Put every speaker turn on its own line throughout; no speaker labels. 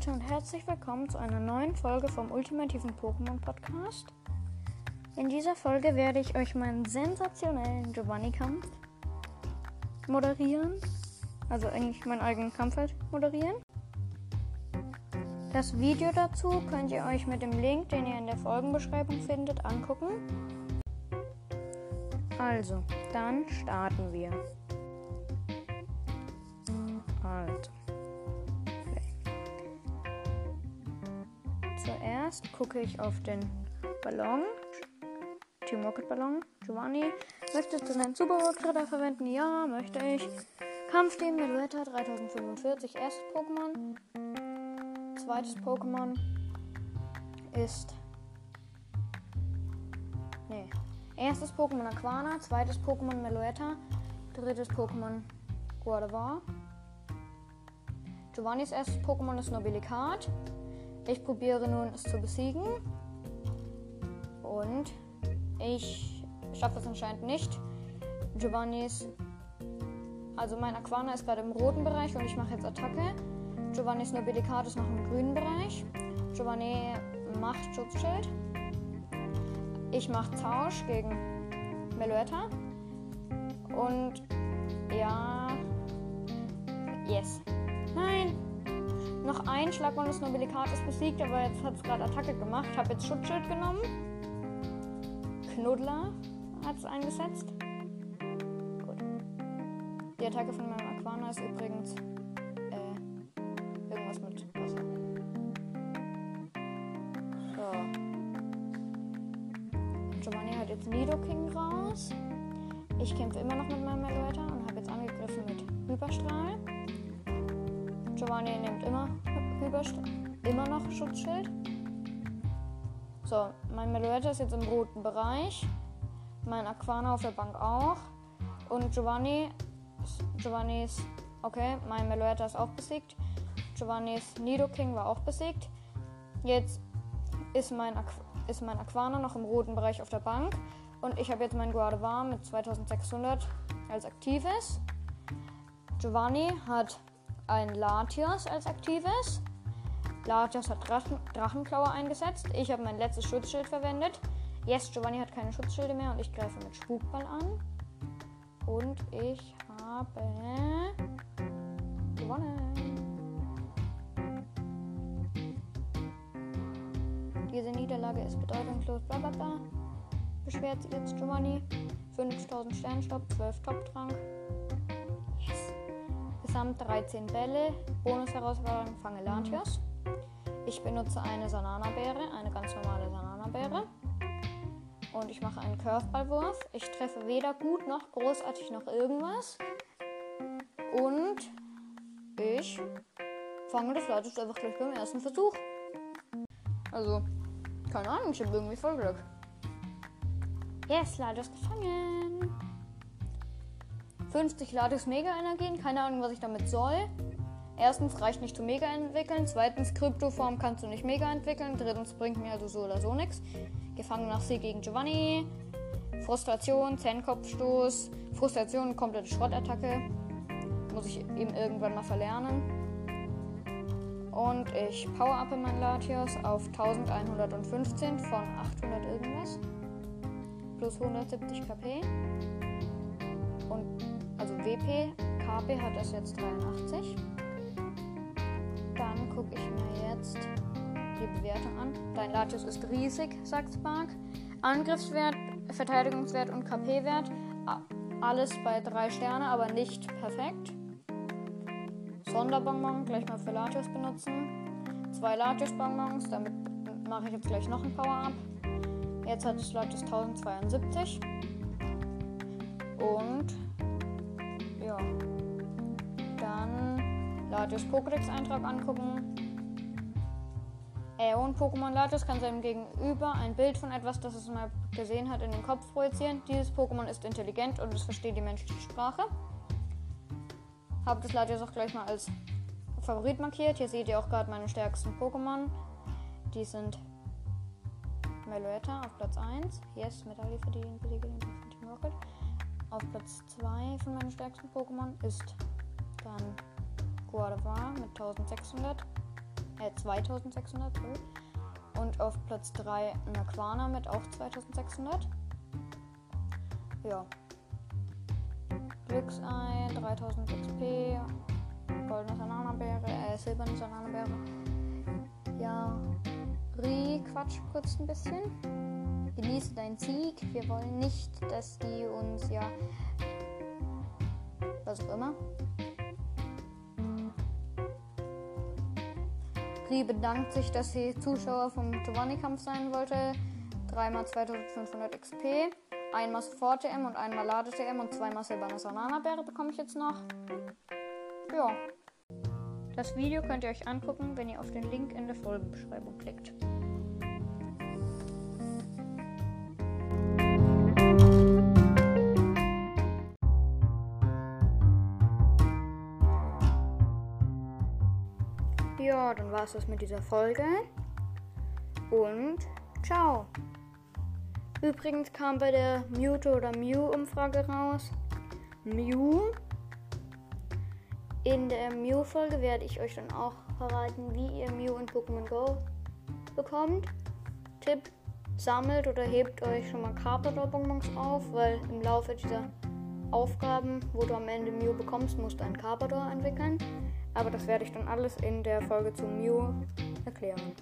Leute und herzlich willkommen zu einer neuen Folge vom ultimativen Pokémon Podcast. In dieser Folge werde ich euch meinen sensationellen Giovanni-Kampf moderieren. Also eigentlich meinen eigenen Kampf halt moderieren. Das Video dazu könnt ihr euch mit dem Link, den ihr in der Folgenbeschreibung findet, angucken. Also, dann starten wir. Also. Zuerst gucke ich auf den Ballon. Team Rocket Ballon. Giovanni. Möchtest du deinen Super Ritter verwenden? Ja, möchte ich. Kampfteam Meluetta 3045. Erstes Pokémon. Zweites Pokémon ist. Nee. Erstes Pokémon Aquana. Zweites Pokémon Meluetta. Drittes Pokémon Guadavar. Giovannis erstes Pokémon ist Nobilikat. Ich probiere nun es zu besiegen. Und ich schaffe es anscheinend nicht. Giovannis. Also mein Aquana ist gerade im roten Bereich und ich mache jetzt Attacke. Giovannis Nobilikat ist noch im grünen Bereich. Giovanni macht Schutzschild. Ich mache Tausch gegen Meluetta. Und ja. Yes. Nein! Noch ein Schlagbonus Nobilikat ist besiegt, aber jetzt hat es gerade Attacke gemacht. Habe jetzt Schutzschild genommen. Knuddler hat es eingesetzt. Gut. Die Attacke von meinem Aquana ist übrigens äh, irgendwas mit Wasser. So. Giovanni hat jetzt Nidoking raus. Ich kämpfe immer noch mit meinem Meloetta und habe jetzt angegriffen mit Hyperstrahl. Giovanni nimmt immer, immer noch Schutzschild. So, mein Meloetta ist jetzt im roten Bereich. Mein Aquana auf der Bank auch. Und Giovanni. Giovannis. Okay, mein Meloetta ist auch besiegt. Giovannis Nidoking war auch besiegt. Jetzt ist mein, Aqu ist mein Aquana noch im roten Bereich auf der Bank. Und ich habe jetzt mein Guardavar mit 2600 als aktives. Giovanni hat ein Latios als aktives. Latios hat Drachen Drachenklaue eingesetzt. Ich habe mein letztes Schutzschild verwendet. Yes, Giovanni hat keine Schutzschilde mehr und ich greife mit Spukball an. Und ich habe gewonnen. Diese Niederlage ist bedeutungslos. Blablabla. Beschwert sich jetzt Giovanni. 5000 Sternstopp, 12 Top-Trank. Insgesamt 13 Bälle. Bonus-Herausforderung fange Latios. Ich benutze eine Sanana-Beere, eine ganz normale Sanana-Beere. Und ich mache einen Curveballwurf. Ich treffe weder gut noch großartig noch irgendwas. Und ich fange das Latios einfach gleich beim ersten Versuch. Also, keine Ahnung, ich habe irgendwie voll Glück. Yes, Latios gefangen. 50 Latios Mega-Energien, keine Ahnung, was ich damit soll. Erstens reicht nicht zu Mega entwickeln. Zweitens, Kryptoform kannst du nicht Mega entwickeln. Drittens, bringt mir also so oder so nichts. Gefangen nach Sieg gegen Giovanni. Frustration, Zehnkopfstoß. Frustration, komplette Schrottattacke. Muss ich eben irgendwann mal verlernen. Und ich power-uppe mein Latios auf 1115 von 800 irgendwas. Plus 170 KP. Und also WP, KP hat das jetzt 83. Dann gucke ich mir jetzt die Bewertung an. Dein Latios ist riesig, sagt Spark. Angriffswert, Verteidigungswert und KP-Wert. Alles bei 3 Sterne, aber nicht perfekt. Sonderbonbon gleich mal für Latios benutzen. Zwei Latios-Bonbons, damit mache ich jetzt gleich noch ein Power-Up. Jetzt hat das Latios 1072. Latios Pokédex-Eintrag angucken. Äon Pokémon Latios kann seinem Gegenüber ein Bild von etwas, das es mal gesehen hat, in den Kopf projizieren. Dieses Pokémon ist intelligent und es versteht die menschliche Sprache. Habe das Latios auch gleich mal als Favorit markiert. Hier seht ihr auch gerade meine stärksten Pokémon. Die sind Meloetta auf Platz 1. Yes, Medaille für den Besiege den Team Rocket. Auf Platz 2 von meinen stärksten Pokémon ist dann Guadavar mit 1600. äh, 2600, sorry. Und auf Platz 3 Nakwana mit auch 2600. Ja. Glücksei, 3000 XP, goldene Bananenbeere, äh, silberne Bananenbeere. Ja. Ri, quatsch kurz ein bisschen. Genieße deinen Sieg. Wir wollen nicht, dass die uns ja. Was auch immer. Ri bedankt sich, dass sie Zuschauer vom Giovanni-Kampf sein wollte. Dreimal 2500 XP. Einmal Sofort TM und einmal Lade TM und zweimal Silberne Sanana-Beere bekomme ich jetzt noch. Ja. Das Video könnt ihr euch angucken, wenn ihr auf den Link in der Folgenbeschreibung klickt. Ja, dann war es das mit dieser Folge. Und ciao. Übrigens kam bei der Mewtwo oder Mew-Umfrage raus. Mew. In der Mew-Folge werde ich euch dann auch verraten, wie ihr Mew in Pokémon Go bekommt. Tipp: Sammelt oder hebt euch schon mal Carpador-Bonbons auf, weil im Laufe dieser Aufgaben, wo du am Ende Mew bekommst, musst du einen Carpador entwickeln. Aber das werde ich dann alles in der Folge zu Mew erklären.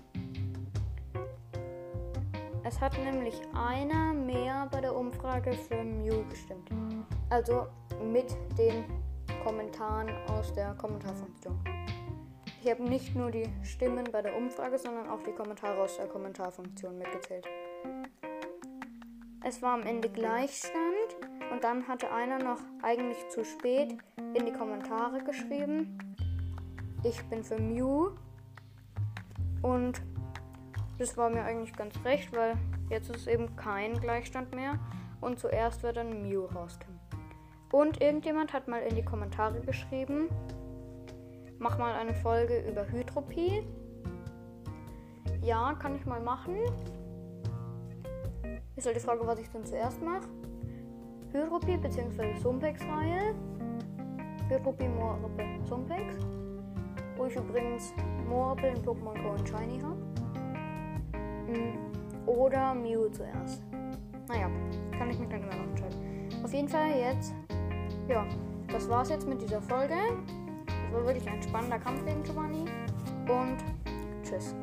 Es hat nämlich einer mehr bei der Umfrage für Mew gestimmt. Also mit den Kommentaren aus der Kommentarfunktion. Ich habe nicht nur die Stimmen bei der Umfrage, sondern auch die Kommentare aus der Kommentarfunktion mitgezählt. Es war am Ende Gleichstand und dann hatte einer noch eigentlich zu spät in die Kommentare geschrieben, ich bin für Mew. Und das war mir eigentlich ganz recht, weil jetzt ist eben kein Gleichstand mehr. Und zuerst wird dann Mew rauskommen. Und irgendjemand hat mal in die Kommentare geschrieben, mach mal eine Folge über Hydropie. Ja, kann ich mal machen. Ist halt die Frage, was ich dann zuerst mache. Hydropie bzw. Sumpex-Reihe. Hydropie, Moorrippe, Sumpex. Wo ich übrigens Moorrippe in Pokémon Go und Shiny habe. Oder Mew zuerst. Naja, kann ich mich dann immer noch entscheiden. Auf jeden Fall jetzt, ja, das war's jetzt mit dieser Folge. Es war wirklich ein spannender Kampf gegen Giovanni. Und tschüss.